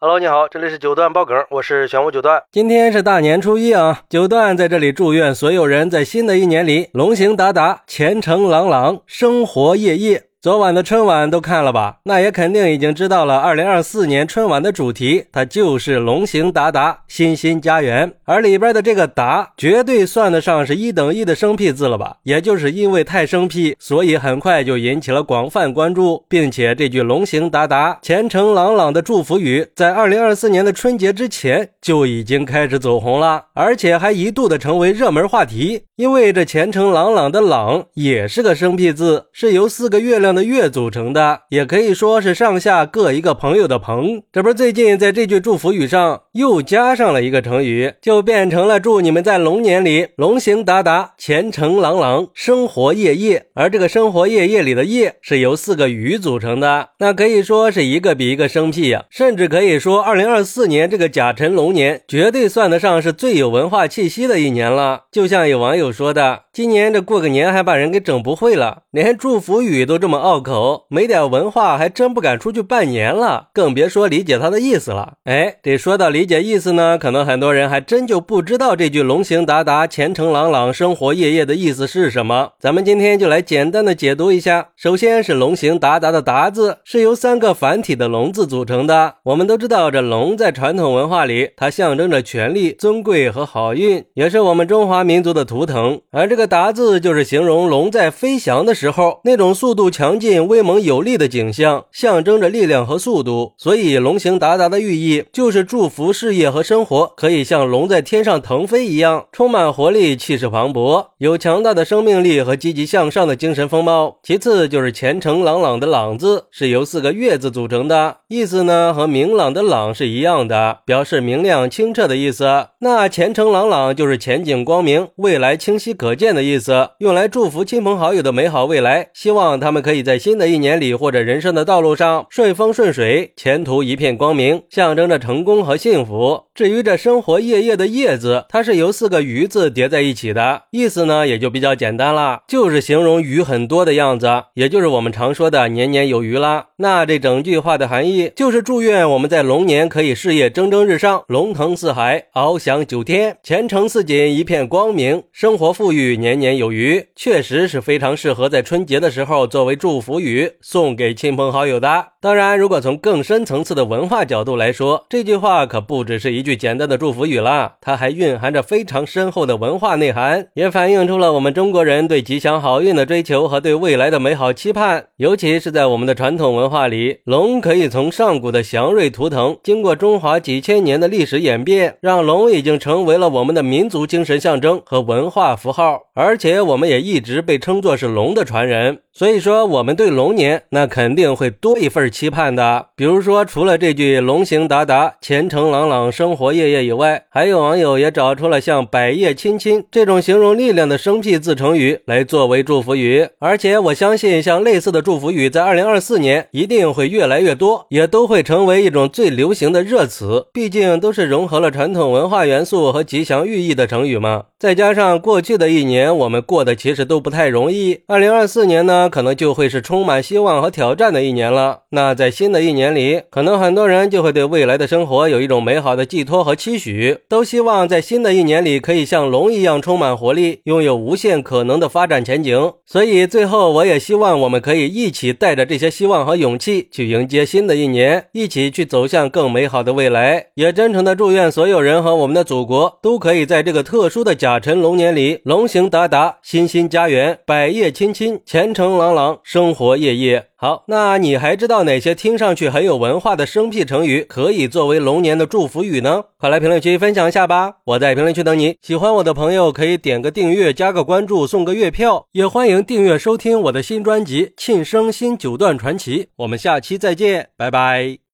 Hello，你好，这里是九段爆梗，我是玄武九段。今天是大年初一啊，九段在这里祝愿所有人在新的一年里龙行达达，前程朗朗，生活夜夜。昨晚的春晚都看了吧？那也肯定已经知道了。二零二四年春晚的主题，它就是龙行达达，欣欣家园。而里边的这个达，绝对算得上是一等一的生僻字了吧？也就是因为太生僻，所以很快就引起了广泛关注，并且这句龙行达达，前程朗朗的祝福语，在二零二四年的春节之前就已经开始走红了，而且还一度的成为热门话题。因为这前程朗朗的朗也是个生僻字，是由四个月亮。的月组成的，也可以说是上下各一个朋友的朋。这不是最近在这句祝福语上又加上了一个成语，就变成了祝你们在龙年里龙行达达，前程朗朗，生活夜夜。而这个生活夜夜里的夜是由四个鱼组成的，那可以说是一个比一个生僻呀。甚至可以说，二零二四年这个甲辰龙年绝对算得上是最有文化气息的一年了。就像有网友说的，今年这过个年还把人给整不会了，连祝福语都这么。拗口，没点文化还真不敢出去拜年了，更别说理解他的意思了。哎，这说到理解意思呢，可能很多人还真就不知道这句“龙行达达，前程朗朗，生活夜夜”的意思是什么。咱们今天就来简单的解读一下。首先是“龙行达达”的“达”字是由三个繁体的“龙”字组成的。我们都知道，这龙在传统文化里，它象征着权力、尊贵和好运，也是我们中华民族的图腾。而这个“达”字就是形容龙在飞翔的时候那种速度强。劲、威猛有力的景象，象征着力量和速度，所以龙行达达的寓意就是祝福事业和生活可以像龙在天上腾飞一样，充满活力、气势磅礴，有强大的生命力和积极向上的精神风貌。其次就是前程朗朗的朗字是由四个月字组成的，意思呢和明朗的朗是一样的，表示明亮清澈的意思。那前程朗朗就是前景光明、未来清晰可见的意思，用来祝福亲朋好友的美好未来，希望他们可以。在新的一年里，或者人生的道路上顺风顺水，前途一片光明，象征着成功和幸福。至于这生活夜夜的夜字，它是由四个鱼字叠在一起的，意思呢也就比较简单了，就是形容鱼很多的样子，也就是我们常说的年年有余啦。那这整句话的含义就是祝愿我们在龙年可以事业蒸蒸日上，龙腾四海，翱翔九天，前程似锦，一片光明，生活富裕，年年有余。确实是非常适合在春节的时候作为祝福语送给亲朋好友的。当然，如果从更深层次的文化角度来说，这句话可不只是一句简单的祝福语啦，它还蕴含着非常深厚的文化内涵，也反映出了我们中国人对吉祥好运的追求和对未来的美好期盼。尤其是在我们的传统文化里，龙可以从上古的祥瑞图腾，经过中华几千年的历史演变，让龙已经成为了我们的民族精神象征和文化符号，而且我们也一直被称作是龙的传人。所以说，我们对龙年那肯定会多一份期盼的。比如说，除了这句“龙行达达，前程朗朗，生活夜夜”以外，还有网友也找出了像“百业亲亲”这种形容力量的生僻字成语来作为祝福语。而且，我相信像类似的祝福语在二零二四年一定会越来越多，也都会成为一种最流行的热词。毕竟都是融合了传统文化元素和吉祥寓意的成语嘛。再加上过去的一年我们过得其实都不太容易，二零二四年呢？可能就会是充满希望和挑战的一年了。那在新的一年里，可能很多人就会对未来的生活有一种美好的寄托和期许，都希望在新的一年里可以像龙一样充满活力，拥有无限可能的发展前景。所以最后，我也希望我们可以一起带着这些希望和勇气去迎接新的一年，一起去走向更美好的未来。也真诚的祝愿所有人和我们的祖国都可以在这个特殊的甲辰龙年里，龙行达达，欣欣家园，百业亲亲，前程。朗朗，生活夜夜好。那你还知道哪些听上去很有文化的生僻成语可以作为龙年的祝福语呢？快来评论区分享一下吧！我在评论区等你。喜欢我的朋友可以点个订阅，加个关注，送个月票。也欢迎订阅收听我的新专辑《庆生新九段传奇》。我们下期再见，拜拜。